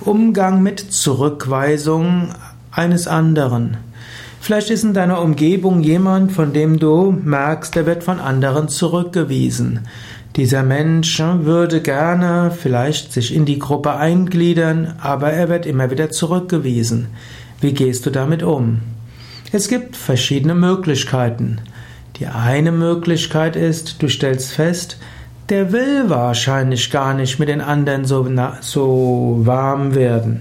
Umgang mit Zurückweisung eines anderen. Vielleicht ist in deiner Umgebung jemand, von dem du merkst, der wird von anderen zurückgewiesen. Dieser Mensch würde gerne vielleicht sich in die Gruppe eingliedern, aber er wird immer wieder zurückgewiesen. Wie gehst du damit um? Es gibt verschiedene Möglichkeiten. Die eine Möglichkeit ist, du stellst fest, der will wahrscheinlich gar nicht mit den anderen so, so warm werden.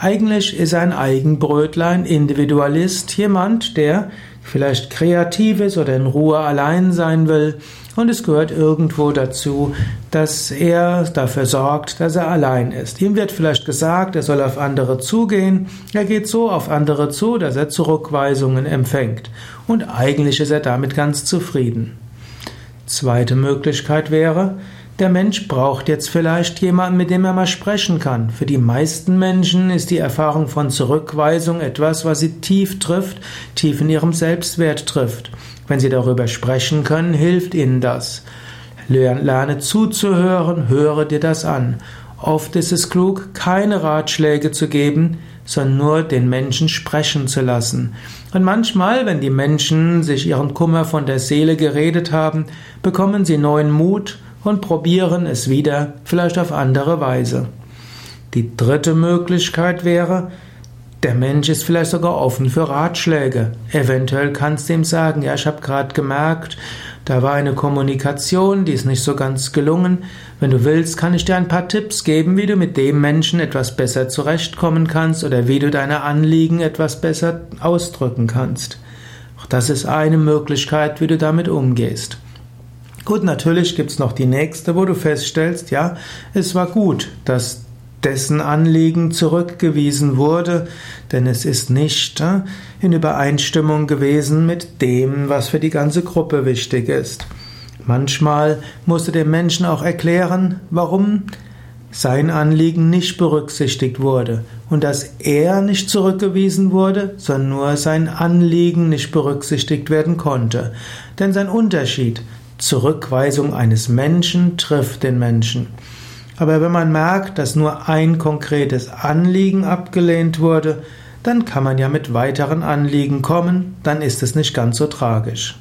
Eigentlich ist ein Eigenbrötlein, Individualist, jemand, der vielleicht kreativ ist oder in Ruhe allein sein will. Und es gehört irgendwo dazu, dass er dafür sorgt, dass er allein ist. Ihm wird vielleicht gesagt, er soll auf andere zugehen. Er geht so auf andere zu, dass er Zurückweisungen empfängt. Und eigentlich ist er damit ganz zufrieden. Zweite Möglichkeit wäre, der Mensch braucht jetzt vielleicht jemanden, mit dem er mal sprechen kann. Für die meisten Menschen ist die Erfahrung von Zurückweisung etwas, was sie tief trifft, tief in ihrem Selbstwert trifft. Wenn sie darüber sprechen können, hilft ihnen das. Lerne zuzuhören, höre dir das an. Oft ist es klug, keine Ratschläge zu geben, sondern nur den Menschen sprechen zu lassen. Und manchmal, wenn die Menschen sich ihren Kummer von der Seele geredet haben, bekommen sie neuen Mut und probieren es wieder, vielleicht auf andere Weise. Die dritte Möglichkeit wäre, der Mensch ist vielleicht sogar offen für Ratschläge. Eventuell kannst du ihm sagen, ja, ich habe gerade gemerkt, da war eine Kommunikation, die ist nicht so ganz gelungen. Wenn du willst, kann ich dir ein paar Tipps geben, wie du mit dem Menschen etwas besser zurechtkommen kannst oder wie du deine Anliegen etwas besser ausdrücken kannst. Auch das ist eine Möglichkeit, wie du damit umgehst. Gut, natürlich gibt's noch die nächste, wo du feststellst, ja, es war gut, dass dessen Anliegen zurückgewiesen wurde, denn es ist nicht äh, in Übereinstimmung gewesen mit dem, was für die ganze Gruppe wichtig ist. Manchmal musste dem Menschen auch erklären, warum sein Anliegen nicht berücksichtigt wurde und dass er nicht zurückgewiesen wurde, sondern nur sein Anliegen nicht berücksichtigt werden konnte. Denn sein Unterschied, Zurückweisung eines Menschen trifft den Menschen. Aber wenn man merkt, dass nur ein konkretes Anliegen abgelehnt wurde, dann kann man ja mit weiteren Anliegen kommen, dann ist es nicht ganz so tragisch.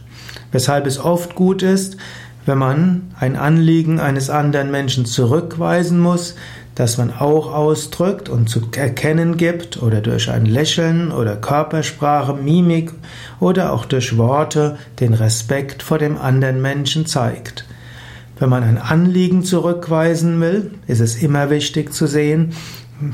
Weshalb es oft gut ist, wenn man ein Anliegen eines anderen Menschen zurückweisen muss, dass man auch ausdrückt und zu erkennen gibt oder durch ein Lächeln oder Körpersprache, Mimik oder auch durch Worte den Respekt vor dem anderen Menschen zeigt. Wenn man ein Anliegen zurückweisen will, ist es immer wichtig zu sehen,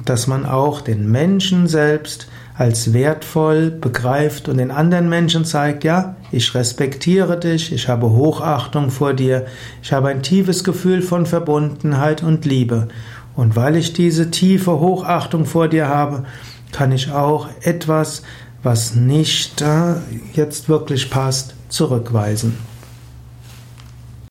dass man auch den Menschen selbst als wertvoll begreift und den anderen Menschen zeigt, ja, ich respektiere dich, ich habe Hochachtung vor dir, ich habe ein tiefes Gefühl von Verbundenheit und Liebe. Und weil ich diese tiefe Hochachtung vor dir habe, kann ich auch etwas, was nicht jetzt wirklich passt, zurückweisen.